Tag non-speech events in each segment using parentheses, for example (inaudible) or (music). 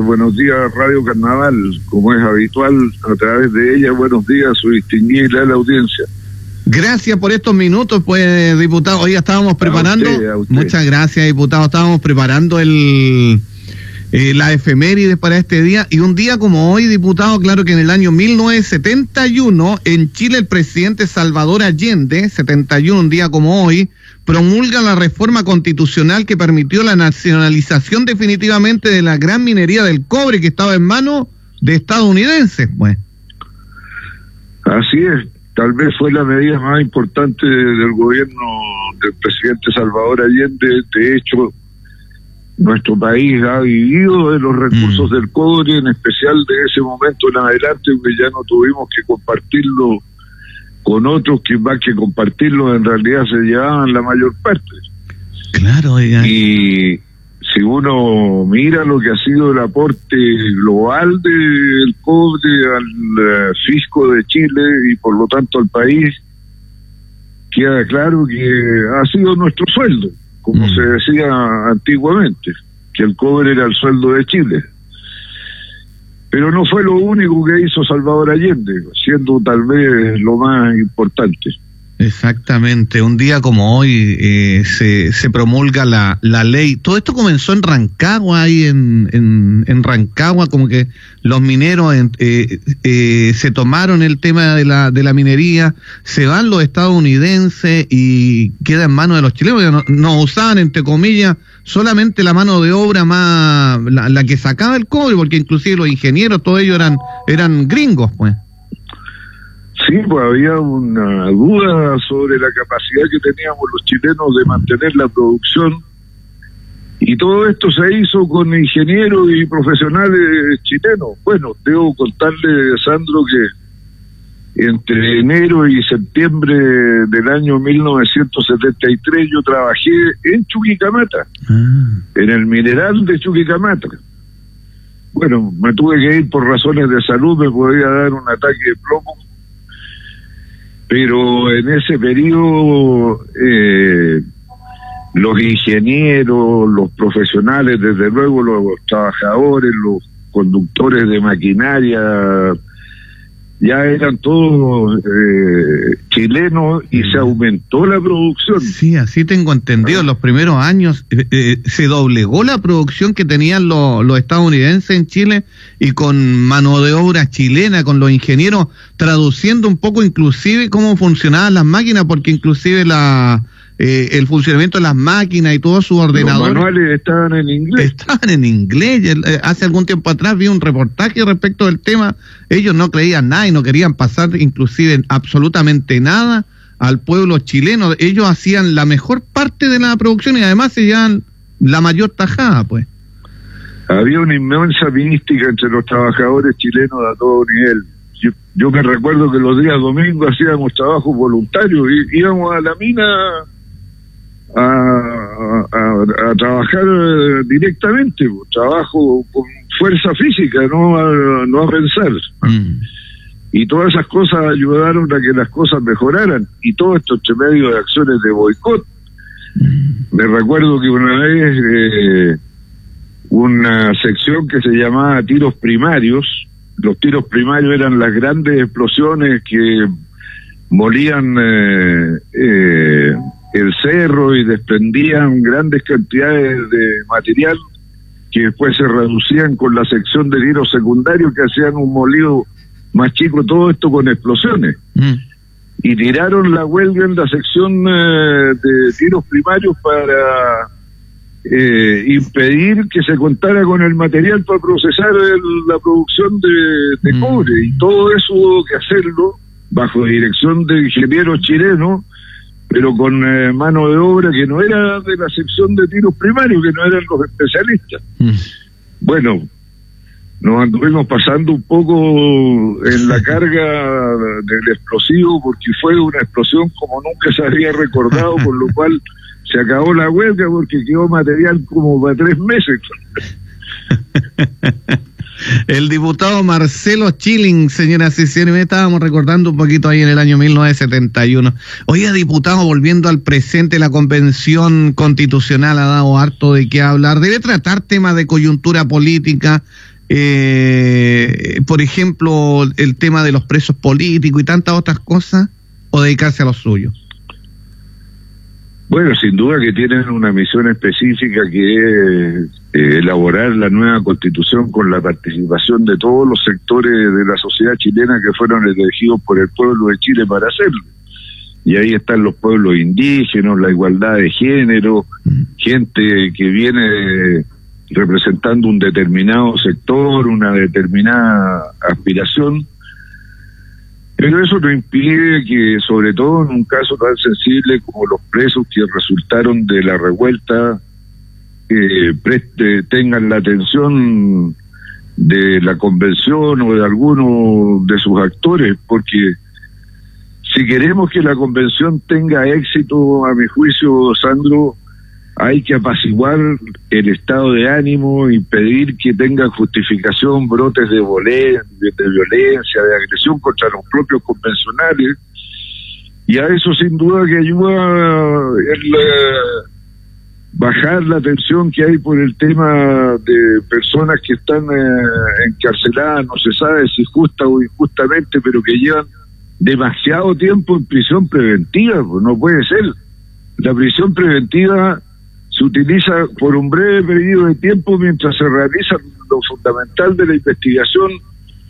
Buenos días, Radio Carnaval, como es habitual, a través de ella, buenos días, su distinguida la audiencia. Gracias por estos minutos, pues, diputado. Hoy estábamos preparando. Muchas gracias, diputado. Estábamos preparando el eh, la efeméride para este día. Y un día como hoy, diputado, claro que en el año 1971, en Chile, el presidente Salvador Allende, 71, un día como hoy, promulga la reforma constitucional que permitió la nacionalización definitivamente de la gran minería del cobre que estaba en manos de estadounidenses. Pues. Así es, tal vez fue la medida más importante del gobierno del presidente Salvador Allende. De hecho, nuestro país ha vivido de los recursos mm. del cobre, en especial de ese momento en adelante, que ya no tuvimos que compartirlo con otros que más que compartirlo en realidad se llevaban la mayor parte. Claro, oiga. Y si uno mira lo que ha sido el aporte global del cobre al eh, fisco de Chile y por lo tanto al país, queda claro que ha sido nuestro sueldo, como mm. se decía antiguamente, que el cobre era el sueldo de Chile. Pero no fue lo único que hizo Salvador Allende, siendo tal vez lo más importante. Exactamente, un día como hoy eh, se, se, promulga la, la, ley. Todo esto comenzó en Rancagua, ahí en, en, Rancagua, como que los mineros eh, eh, se tomaron el tema de la, de la minería, se van los estadounidenses y queda en manos de los chilenos, no, no usaban, entre comillas, solamente la mano de obra más, la, la, que sacaba el cobre, porque inclusive los ingenieros, todos ellos eran, eran gringos, pues. Sí, pues había una duda sobre la capacidad que teníamos los chilenos de mantener la producción y todo esto se hizo con ingenieros y profesionales chilenos. Bueno, debo contarle, Sandro, que entre enero y septiembre del año 1973 yo trabajé en Chuquicamata, ah. en el mineral de Chuquicamata. Bueno, me tuve que ir por razones de salud, me podía dar un ataque de plomo pero en ese periodo eh, los ingenieros, los profesionales, desde luego los trabajadores, los conductores de maquinaria, ya eran todos eh, chilenos y se aumentó la producción. Sí, así tengo entendido. Los primeros años eh, eh, se doblegó la producción que tenían los, los estadounidenses en Chile y con mano de obra chilena, con los ingenieros, traduciendo un poco inclusive cómo funcionaban las máquinas, porque inclusive la eh, el funcionamiento de las máquinas y todos sus ordenadores. Los manuales estaban en inglés. Estaban en inglés. Eh, hace algún tiempo atrás vi un reportaje respecto del tema. Ellos no creían nada y no querían pasar inclusive absolutamente nada al pueblo chileno. Ellos hacían la mejor parte de la producción y además se llevan la mayor tajada, pues. Había una inmensa mística entre los trabajadores chilenos a todo nivel. Yo, yo me recuerdo que los días domingos hacíamos trabajo voluntario y íbamos a la mina a, a, trabajar eh, directamente, trabajo con fuerza física, no a, no a pensar. Mm. Y todas esas cosas ayudaron a que las cosas mejoraran. Y todo esto entre medio de acciones de boicot. Mm. Me recuerdo que una vez eh, una sección que se llamaba tiros primarios, los tiros primarios eran las grandes explosiones que molían eh, eh, el cerro y desprendían grandes cantidades de material que después se reducían con la sección de tiros secundarios que hacían un molido más chico, todo esto con explosiones. Mm. Y tiraron la huelga en la sección eh, de tiros primarios para eh, impedir que se contara con el material para procesar la producción de, mm. cobre. Y todo eso hubo que hacerlo bajo dirección de ingenieros chilenos pero con eh, mano de obra que no era de la sección de tiros primarios, que no eran los especialistas. Mm. Bueno, nos anduvimos pasando un poco en la carga del explosivo porque fue una explosión como nunca se había recordado, por lo cual se acabó la huelga porque quedó material como para tres meses. (laughs) El diputado Marcelo Chilling, señoras y señores, me estábamos recordando un poquito ahí en el año 1971. Oiga, diputado, volviendo al presente, la convención constitucional ha dado harto de qué hablar. Debe tratar temas de coyuntura política, eh, por ejemplo, el tema de los presos políticos y tantas otras cosas, o dedicarse a los suyos. Bueno, sin duda que tienen una misión específica que es eh, elaborar la nueva constitución con la participación de todos los sectores de la sociedad chilena que fueron elegidos por el pueblo de Chile para hacerlo. Y ahí están los pueblos indígenas, la igualdad de género, gente que viene representando un determinado sector, una determinada aspiración pero eso no impide que, sobre todo en un caso tan sensible como los presos que resultaron de la revuelta, tengan la atención de la convención o de alguno de sus actores, porque si queremos que la convención tenga éxito, a mi juicio, Sandro, hay que apaciguar el estado de ánimo, impedir que tengan justificación brotes de, violencia, de agresión contra los propios convencionales. Y a eso sin duda que ayuda el eh, bajar la tensión que hay por el tema de personas que están eh, encarceladas, no se sabe si justa o injustamente, pero que llevan demasiado tiempo en prisión preventiva, pues no puede ser. La prisión preventiva se utiliza por un breve periodo de tiempo mientras se realiza lo fundamental de la investigación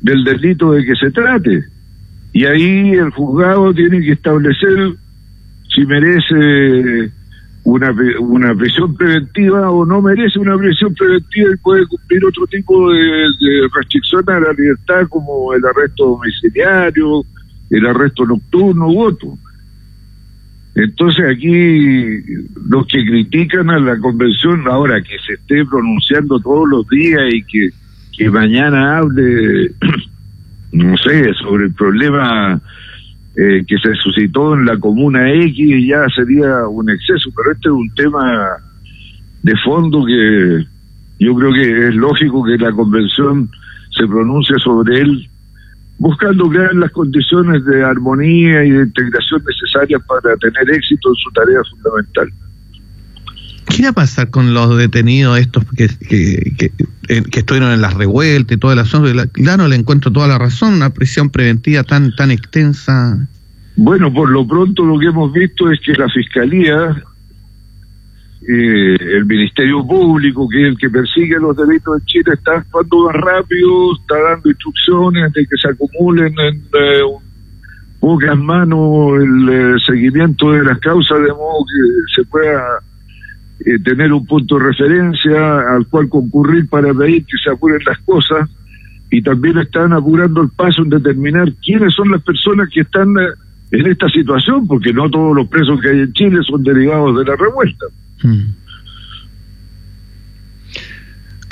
del delito de que se trate. Y ahí el juzgado tiene que establecer si merece una, una prisión preventiva o no merece una prisión preventiva y puede cumplir otro tipo de, de restricción a la libertad como el arresto domiciliario, el arresto nocturno u otro. Entonces aquí los que critican a la convención ahora que se esté pronunciando todos los días y que, que mañana hable, (clears throat) no sé, sobre el problema eh, que se suscitó en la comuna X ya sería un exceso, pero este es un tema de fondo que yo creo que es lógico que la convención se pronuncie sobre él buscando crear las condiciones de armonía y de integración necesarias para tener éxito en su tarea fundamental. ¿Qué va a pasar con los detenidos estos que, que, eh, estuvieron en las revueltas y todo el asunto? Claro, le encuentro toda la razón, una prisión preventiva tan, tan extensa. Bueno, por lo pronto lo que hemos visto es que la Fiscalía eh, el Ministerio Público, que es el que persigue los delitos en Chile, está actuando más rápido, está dando instrucciones de que se acumulen en eh, pocas manos el eh, seguimiento de las causas, de modo que se pueda tener un punto de referencia al cual concurrir para pedir que se apuren las cosas. Y también están apurando el paso en determinar quiénes son las personas que están en esta situación, porque no todos los presos que hay en Chile son derivados de la revuelta. Mm.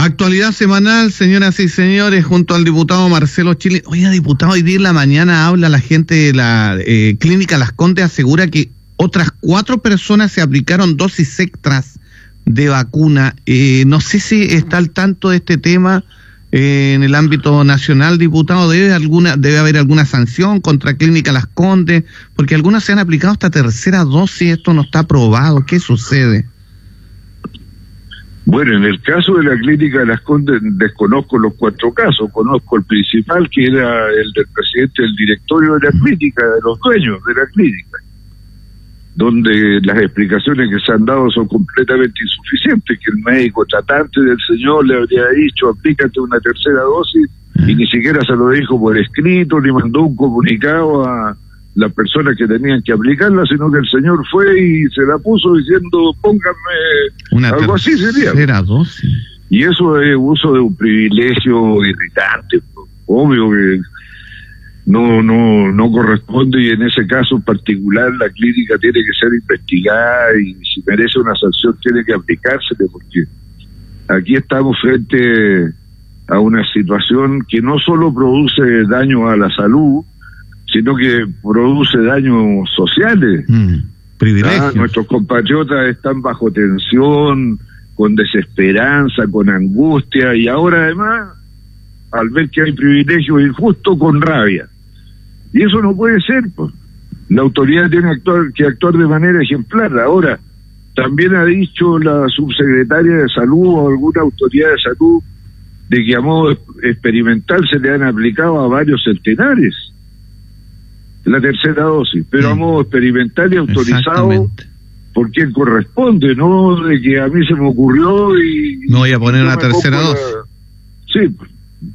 Actualidad semanal, señoras y señores, junto al diputado Marcelo Chile. Oiga, diputado, hoy día en la mañana habla la gente de la eh, clínica Las Condes, asegura que otras cuatro personas se aplicaron dosis extras de vacuna. Eh, no sé si está al tanto de este tema eh, en el ámbito nacional, diputado. ¿Debe, alguna, ¿Debe haber alguna sanción contra Clínica Las Condes? Porque algunas se han aplicado hasta tercera dosis, esto no está aprobado. ¿Qué sucede? Bueno, en el caso de la clínica de las Condes desconozco los cuatro casos, conozco el principal que era el del presidente del directorio de la clínica, de los dueños de la clínica, donde las explicaciones que se han dado son completamente insuficientes, que el médico tratante del señor le habría dicho aplícate una tercera dosis y ni siquiera se lo dijo por escrito, ni mandó un comunicado a las personas que tenían que aplicarla, sino que el señor fue y se la puso diciendo, pónganme algo así sería. Y eso es uso de un privilegio irritante, obvio que no no no corresponde y en ese caso en particular la clínica tiene que ser investigada y si merece una sanción tiene que aplicársele porque aquí estamos frente a una situación que no solo produce daño a la salud, sino que produce daños sociales. Mm, ah, nuestros compatriotas están bajo tensión, con desesperanza, con angustia, y ahora además al ver que hay privilegios injustos con rabia. Y eso no puede ser. Pues. La autoridad tiene actuar, que actuar de manera ejemplar. Ahora, también ha dicho la subsecretaria de salud o alguna autoridad de salud de que a modo experimental se le han aplicado a varios centenares la tercera dosis, pero a modo experimental y autorizado por quien corresponde, no de que a mí se me ocurrió y... No voy a poner una tercera dosis. Sí.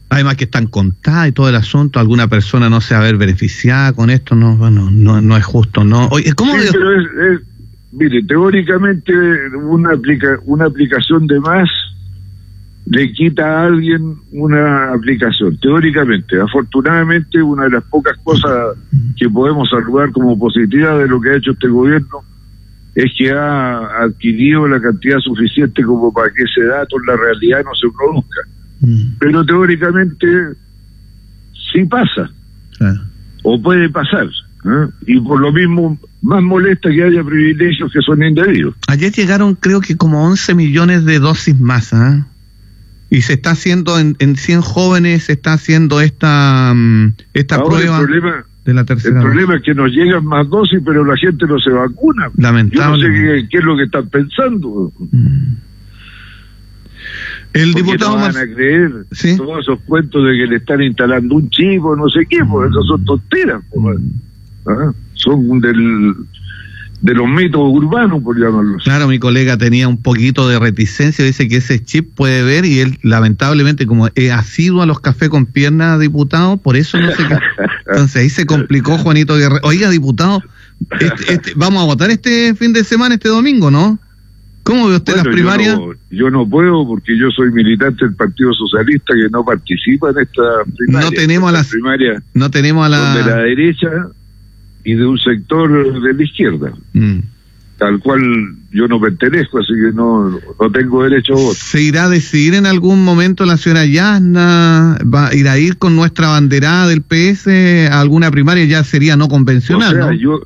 Además que están contadas y todo el asunto, alguna persona no se va a ver beneficiada con esto, no, bueno, no, no es justo, no. Oye, ¿cómo sí, pero es, mire, teóricamente una, aplica, una aplicación de más le quita a alguien una aplicación, teóricamente. Afortunadamente, una de las pocas cosas que podemos saludar como positiva de lo que ha hecho este gobierno es que ha adquirido la cantidad suficiente como para que ese dato en la realidad no se produzca. Mm. Pero teóricamente sí pasa, o puede pasar. ¿eh? Y por lo mismo, más molesta que haya privilegios que son indebidos. Ayer llegaron creo que como 11 millones de dosis más. ¿eh? Y se está haciendo en, en 100 jóvenes, se está haciendo esta, mm, esta prueba de la tercera. El problema es que nos llegan más dosis, pero la gente no se vacuna. Lamentable. Yo no sé qué, es lo que están pensando. Mm. El diputado no van a creer todos esos cuentos de que le están instalando un chivo, no sé qué, porque eso son tonteras. Mm. ¿Ah? Son del de los mitos urbanos, por llamarlo. Claro, mi colega tenía un poquito de reticencia, dice que ese chip puede ver y él lamentablemente como ha sido a los cafés con piernas, diputado, por eso no sé qué. (laughs) Entonces ahí se complicó Juanito Guerrero. Oiga, diputado, este, (laughs) este, vamos a votar este fin de semana, este domingo, ¿no? ¿Cómo ve usted las primarias? Yo no, puedo porque yo soy militante del Partido Socialista que no participa en esta primaria. No tenemos a las primarias. No tenemos a la... De la derecha y de un sector de la izquierda, mm. al cual yo no pertenezco, así que no, no tengo derecho a voto. ¿Se irá a decidir en algún momento la señora Yasna? ¿Va a ir a ir con nuestra banderada del PS a alguna primaria? Ya sería no convencional, ¿no? Yo,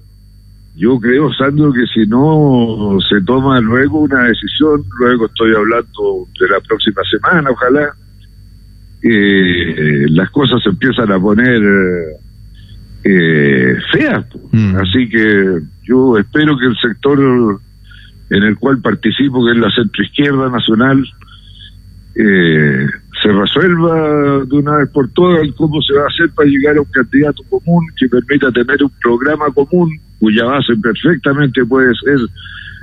yo creo, Sandro, que si no se toma luego una decisión, luego estoy hablando de la próxima semana, ojalá, eh, las cosas se empiezan a poner eh, feas. Mm. Así que yo espero que el sector en el cual participo, que es la centroizquierda nacional, eh, se resuelva de una vez por todas cómo se va a hacer para llegar a un candidato común que permita tener un programa común cuya base perfectamente puede ser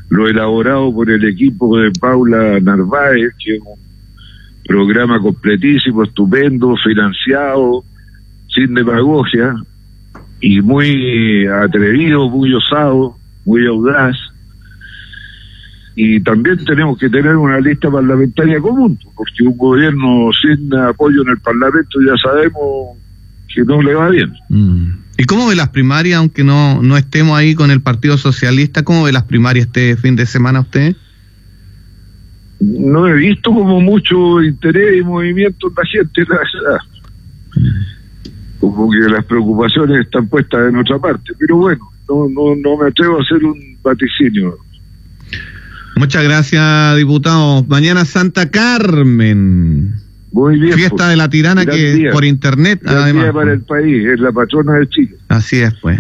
lo elaborado por el equipo de Paula Narváez, que es un programa completísimo, estupendo, financiado, sin demagogia, y muy atrevido, muy osado, muy audaz. Y también tenemos que tener una lista parlamentaria común, porque un gobierno sin apoyo en el Parlamento ya sabemos que no le va bien. Mm. ¿Y cómo ve las primarias, aunque no, no estemos ahí con el Partido Socialista? ¿Cómo ve las primarias este fin de semana usted? No he visto como mucho interés y movimiento en la gente, la verdad como que las preocupaciones están puestas en otra parte. Pero bueno, no, no, no me atrevo a hacer un vaticinio. Muchas gracias, diputado. Mañana Santa Carmen. Muy bien. Fiesta pues. de la tirana que por internet. además. para el país, es la patrona de Chile. Así es, pues.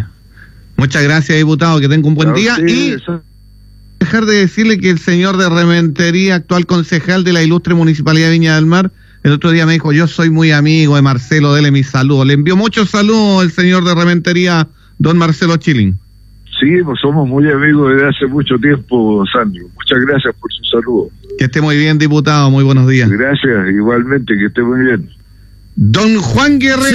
Muchas gracias, diputado. Que tenga un buen día. y dejar de decirle que el señor de Rementería, actual concejal de la ilustre Municipalidad de Viña del Mar, el otro día me dijo, yo soy muy amigo de Marcelo, dele mi saludo. Le envió muchos saludos el señor de Rementería, don Marcelo Chilling. Sí, pues somos muy amigos desde hace mucho tiempo, Sandro. Muchas gracias por su saludo. Que esté muy bien, diputado. Muy buenos días. Gracias, igualmente, que esté muy bien. Don Juan Guerrero.